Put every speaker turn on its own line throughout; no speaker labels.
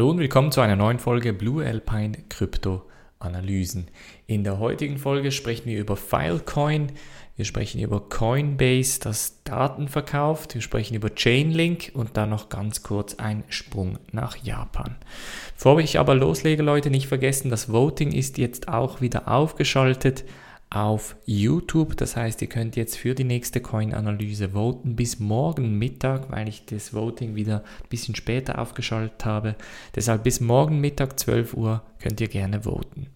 Hallo und willkommen zu einer neuen Folge Blue Alpine Krypto Analysen. In der heutigen Folge sprechen wir über Filecoin, wir sprechen über Coinbase, das Daten verkauft, wir sprechen über Chainlink und dann noch ganz kurz ein Sprung nach Japan. Bevor ich aber loslege, Leute, nicht vergessen, das Voting ist jetzt auch wieder aufgeschaltet auf YouTube. Das heißt, ihr könnt jetzt für die nächste Coin-Analyse voten bis morgen Mittag, weil ich das Voting wieder ein bisschen später aufgeschaltet habe. Deshalb bis morgen Mittag 12 Uhr könnt ihr gerne voten.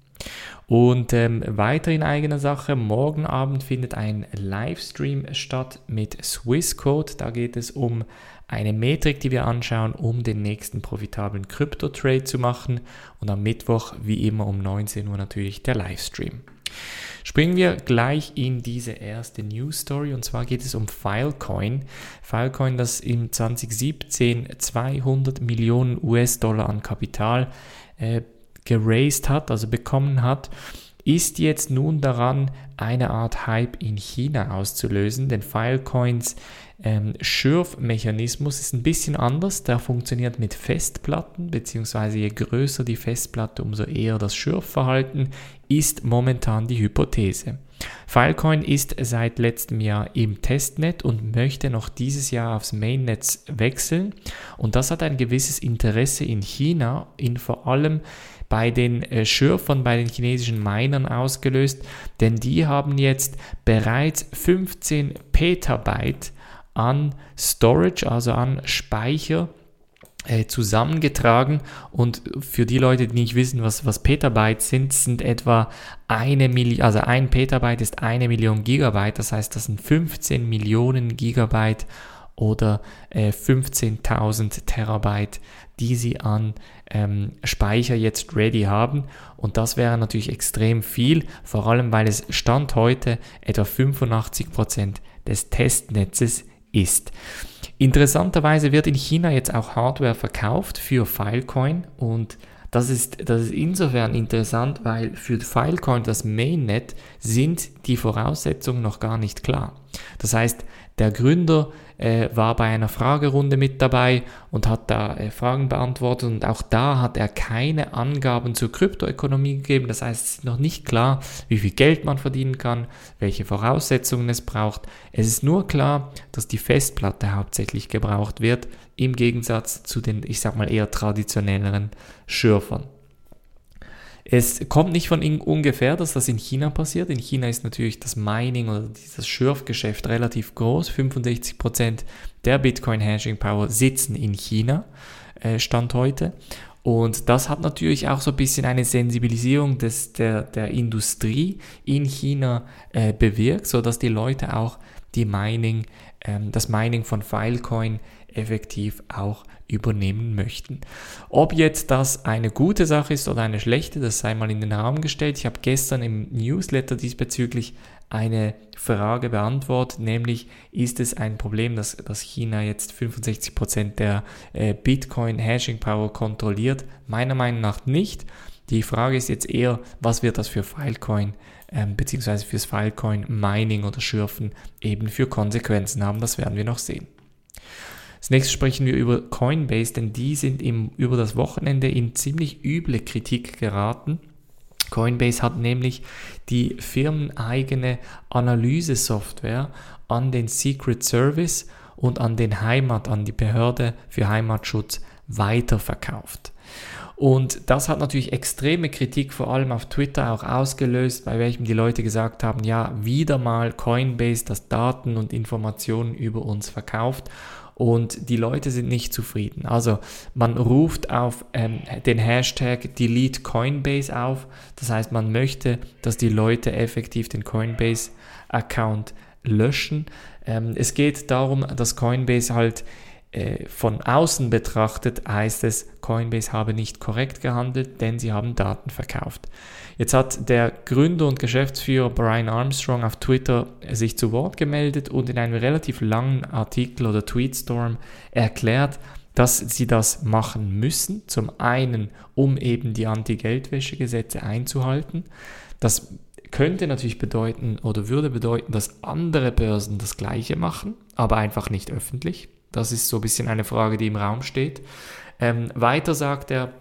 Und ähm, weiter in eigener Sache, morgen Abend findet ein Livestream statt mit Swissquote. Da geht es um eine Metrik, die wir anschauen, um den nächsten profitablen Krypto-Trade zu machen. Und am Mittwoch, wie immer um 19 Uhr natürlich der Livestream. Springen wir gleich in diese erste News Story und zwar geht es um Filecoin. Filecoin, das im 2017 200 Millionen US-Dollar an Kapital äh, geraced hat, also bekommen hat, ist jetzt nun daran, eine Art Hype in China auszulösen, denn Filecoins ähm, Schürfmechanismus ist ein bisschen anders. Der funktioniert mit Festplatten, beziehungsweise je größer die Festplatte, umso eher das Schürfverhalten, ist momentan die Hypothese. Filecoin ist seit letztem Jahr im Testnet und möchte noch dieses Jahr aufs Mainnetz wechseln. Und das hat ein gewisses Interesse in China, in vor allem bei den äh, Schürfern, bei den chinesischen Minern ausgelöst, denn die haben jetzt bereits 15 Petabyte an Storage, also an Speicher äh, zusammengetragen und für die Leute, die nicht wissen, was, was Petabyte sind, sind etwa eine Million, also ein Petabyte ist eine Million Gigabyte, das heißt, das sind 15 Millionen Gigabyte oder äh, 15.000 Terabyte, die sie an ähm, Speicher jetzt ready haben. Und das wäre natürlich extrem viel, vor allem weil es Stand heute etwa 85% des Testnetzes ist. Interessanterweise wird in China jetzt auch Hardware verkauft für Filecoin und das ist, das ist insofern interessant, weil für Filecoin, das Mainnet, sind die Voraussetzungen noch gar nicht klar. Das heißt, der Gründer äh, war bei einer Fragerunde mit dabei und hat da äh, Fragen beantwortet und auch da hat er keine Angaben zur Kryptoökonomie gegeben. Das heißt, es ist noch nicht klar, wie viel Geld man verdienen kann, welche Voraussetzungen es braucht. Es ist nur klar, dass die Festplatte hauptsächlich gebraucht wird, im Gegensatz zu den, ich sag mal, eher traditionelleren Schürfern. Es kommt nicht von ungefähr, dass das in China passiert. In China ist natürlich das Mining oder dieses Schürfgeschäft relativ groß. 65% der Bitcoin-Hashing-Power sitzen in China, äh, Stand heute. Und das hat natürlich auch so ein bisschen eine Sensibilisierung des, der, der Industrie in China äh, bewirkt, sodass die Leute auch die Mining, ähm, das Mining von Filecoin effektiv auch übernehmen möchten. Ob jetzt das eine gute Sache ist oder eine schlechte, das sei mal in den Raum gestellt. Ich habe gestern im Newsletter diesbezüglich eine Frage beantwortet, nämlich ist es ein Problem, dass, dass China jetzt 65% der äh, Bitcoin-Hashing-Power kontrolliert? Meiner Meinung nach nicht. Die Frage ist jetzt eher, was wird das für Filecoin ähm, beziehungsweise fürs Filecoin Mining oder Schürfen eben für Konsequenzen haben? Das werden wir noch sehen. Als nächstes sprechen wir über Coinbase, denn die sind im, über das Wochenende in ziemlich üble Kritik geraten. Coinbase hat nämlich die firmeneigene Analysesoftware an den Secret Service und an den Heimat, an die Behörde für Heimatschutz weiterverkauft. Und das hat natürlich extreme Kritik, vor allem auf Twitter auch ausgelöst, bei welchem die Leute gesagt haben, ja, wieder mal Coinbase, das Daten und Informationen über uns verkauft und die Leute sind nicht zufrieden. Also man ruft auf ähm, den Hashtag Delete Coinbase auf. Das heißt, man möchte, dass die Leute effektiv den Coinbase-Account löschen. Ähm, es geht darum, dass Coinbase halt von außen betrachtet heißt es, Coinbase habe nicht korrekt gehandelt, denn sie haben Daten verkauft. Jetzt hat der Gründer und Geschäftsführer Brian Armstrong auf Twitter sich zu Wort gemeldet und in einem relativ langen Artikel oder Tweetstorm erklärt, dass sie das machen müssen. Zum einen, um eben die Anti-Geldwäsche-Gesetze einzuhalten. Das könnte natürlich bedeuten oder würde bedeuten, dass andere Börsen das Gleiche machen, aber einfach nicht öffentlich. Das ist so ein bisschen eine Frage, die im Raum steht. Ähm, weiter sagt er,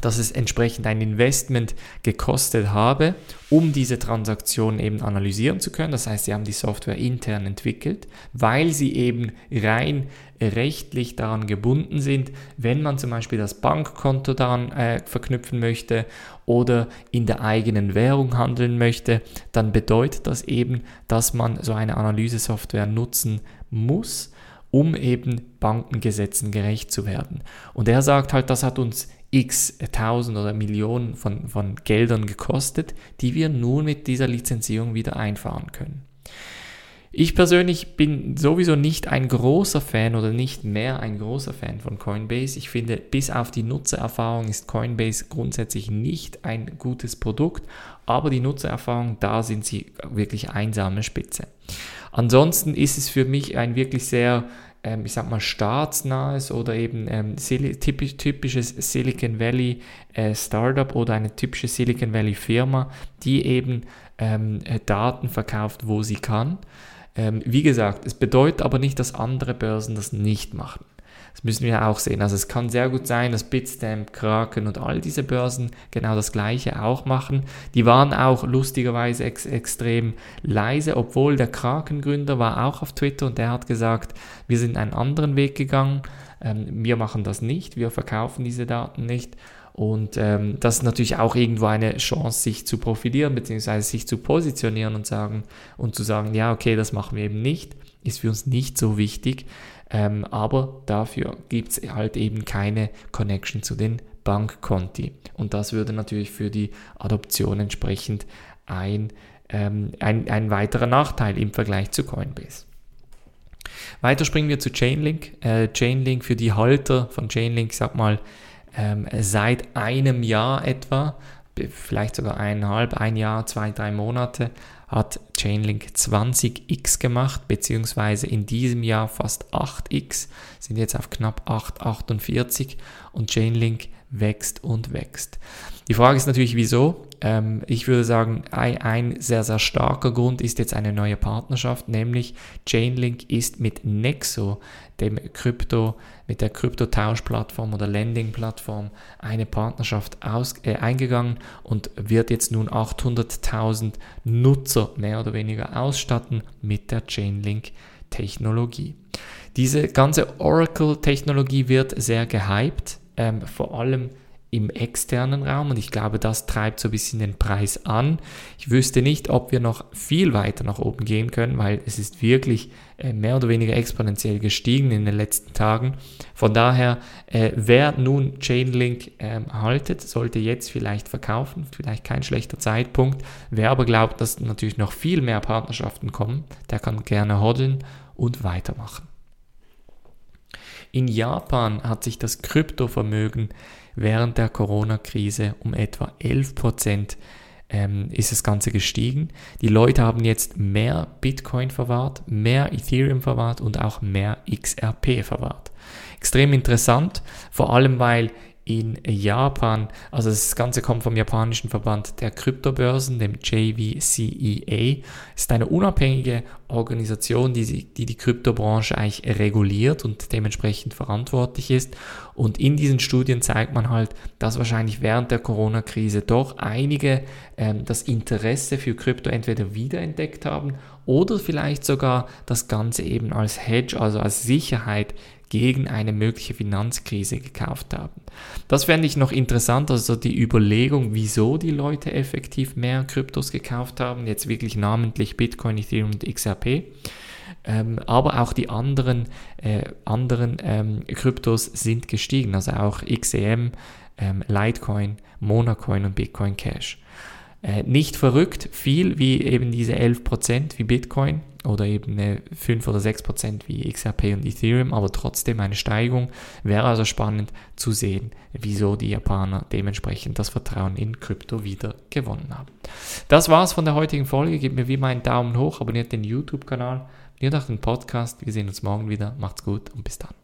dass es entsprechend ein Investment gekostet habe, um diese Transaktion eben analysieren zu können. Das heißt, sie haben die Software intern entwickelt, weil sie eben rein rechtlich daran gebunden sind, wenn man zum Beispiel das Bankkonto daran äh, verknüpfen möchte oder in der eigenen Währung handeln möchte, dann bedeutet das eben, dass man so eine Analysesoftware nutzen muss, um eben Bankengesetzen gerecht zu werden. Und er sagt halt, das hat uns x tausend oder Millionen von, von Geldern gekostet, die wir nun mit dieser Lizenzierung wieder einfahren können. Ich persönlich bin sowieso nicht ein großer Fan oder nicht mehr ein großer Fan von Coinbase. Ich finde, bis auf die Nutzererfahrung ist Coinbase grundsätzlich nicht ein gutes Produkt, aber die Nutzererfahrung, da sind sie wirklich einsame Spitze. Ansonsten ist es für mich ein wirklich sehr ähm, ich sag mal, staatsnahes oder eben ähm, typisch, typisches Silicon Valley äh, Startup oder eine typische Silicon Valley Firma, die eben ähm, äh, Daten verkauft, wo sie kann. Ähm, wie gesagt, es bedeutet aber nicht, dass andere Börsen das nicht machen. Das müssen wir auch sehen. Also es kann sehr gut sein, dass Bitstamp, Kraken und all diese Börsen genau das gleiche auch machen. Die waren auch lustigerweise ex extrem leise, obwohl der Kraken-Gründer war auch auf Twitter und der hat gesagt, wir sind einen anderen Weg gegangen. Ähm, wir machen das nicht, wir verkaufen diese Daten nicht. Und ähm, das ist natürlich auch irgendwo eine Chance, sich zu profilieren, beziehungsweise sich zu positionieren und sagen und zu sagen, ja, okay, das machen wir eben nicht, ist für uns nicht so wichtig. Ähm, aber dafür gibt es halt eben keine Connection zu den Bankkonti. Und das würde natürlich für die Adoption entsprechend ein, ähm, ein, ein weiterer Nachteil im Vergleich zu Coinbase. Weiter springen wir zu Chainlink. Äh, Chainlink für die Halter von Chainlink, sag mal, ähm, seit einem Jahr etwa, vielleicht sogar eineinhalb, ein Jahr, zwei, drei Monate, hat Chainlink 20x gemacht, beziehungsweise in diesem Jahr fast 8x, sind jetzt auf knapp 8,48 und Chainlink wächst und wächst. Die Frage ist natürlich, wieso? Ähm, ich würde sagen, ein, sehr, sehr starker Grund ist jetzt eine neue Partnerschaft, nämlich Chainlink ist mit Nexo, dem Krypto, mit der Kryptotauschplattform oder Lending-Plattform eine Partnerschaft aus, äh, eingegangen und wird jetzt nun 800.000 Nutzer mehr oder weniger ausstatten mit der Chainlink-Technologie. Diese ganze Oracle-Technologie wird sehr gehypt, ähm, vor allem im externen Raum und ich glaube, das treibt so ein bisschen den Preis an. Ich wüsste nicht, ob wir noch viel weiter nach oben gehen können, weil es ist wirklich äh, mehr oder weniger exponentiell gestiegen in den letzten Tagen. Von daher, äh, wer nun Chainlink äh, haltet, sollte jetzt vielleicht verkaufen, vielleicht kein schlechter Zeitpunkt. Wer aber glaubt, dass natürlich noch viel mehr Partnerschaften kommen, der kann gerne hodeln und weitermachen. In Japan hat sich das Kryptovermögen während der Corona-Krise um etwa 11 Prozent ähm, ist das Ganze gestiegen. Die Leute haben jetzt mehr Bitcoin verwahrt, mehr Ethereum verwahrt und auch mehr XRP verwahrt. Extrem interessant, vor allem weil in Japan, also das Ganze kommt vom japanischen Verband der Kryptobörsen, dem JVCEA, ist eine unabhängige Organisation, die die, die Kryptobranche eigentlich reguliert und dementsprechend verantwortlich ist. Und in diesen Studien zeigt man halt, dass wahrscheinlich während der Corona-Krise doch einige ähm, das Interesse für Krypto entweder wiederentdeckt haben oder vielleicht sogar das Ganze eben als Hedge, also als Sicherheit gegen eine mögliche Finanzkrise gekauft haben. Das fände ich noch interessant, also die Überlegung, wieso die Leute effektiv mehr Kryptos gekauft haben, jetzt wirklich namentlich Bitcoin, Ethereum und XRP. Ähm, aber auch die anderen, äh, anderen ähm, Kryptos sind gestiegen, also auch XEM, ähm, Litecoin, Monacoin und Bitcoin Cash. Äh, nicht verrückt viel wie eben diese 11% wie Bitcoin oder eben 5 oder 6% wie XRP und Ethereum, aber trotzdem eine Steigung. Wäre also spannend zu sehen, wieso die Japaner dementsprechend das Vertrauen in Krypto wieder gewonnen haben. Das war's von der heutigen Folge. Gebt mir wie immer einen Daumen hoch, abonniert den YouTube-Kanal, abonniert auch den Podcast. Wir sehen uns morgen wieder. Macht's gut und bis dann.